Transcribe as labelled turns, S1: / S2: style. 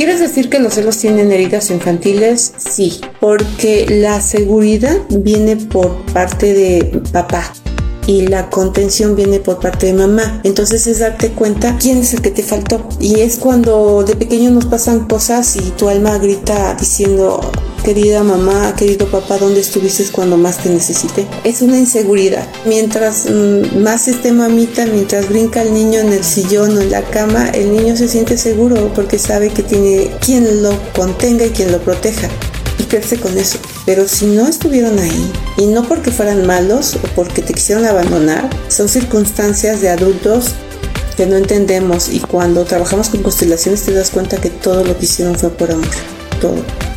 S1: ¿Quieres decir que los celos tienen heridas infantiles? Sí, porque la seguridad viene por parte de papá y la contención viene por parte de mamá. Entonces es darte cuenta quién es el que te faltó. Y es cuando de pequeño nos pasan cosas y tu alma grita diciendo, querida mamá, querido papá, ¿dónde estuviste cuando más te necesité? Es una inseguridad. Mientras mm, más esté mamita, mientras brinca el niño en el sillón o en la cama, el niño se siente seguro porque sabe que tiene quien lo contenga y quien lo proteja con eso. Pero si no estuvieron ahí, y no porque fueran malos o porque te quisieron abandonar, son circunstancias de adultos que no entendemos y cuando trabajamos con constelaciones te das cuenta que todo lo que hicieron fue por amor. Todo.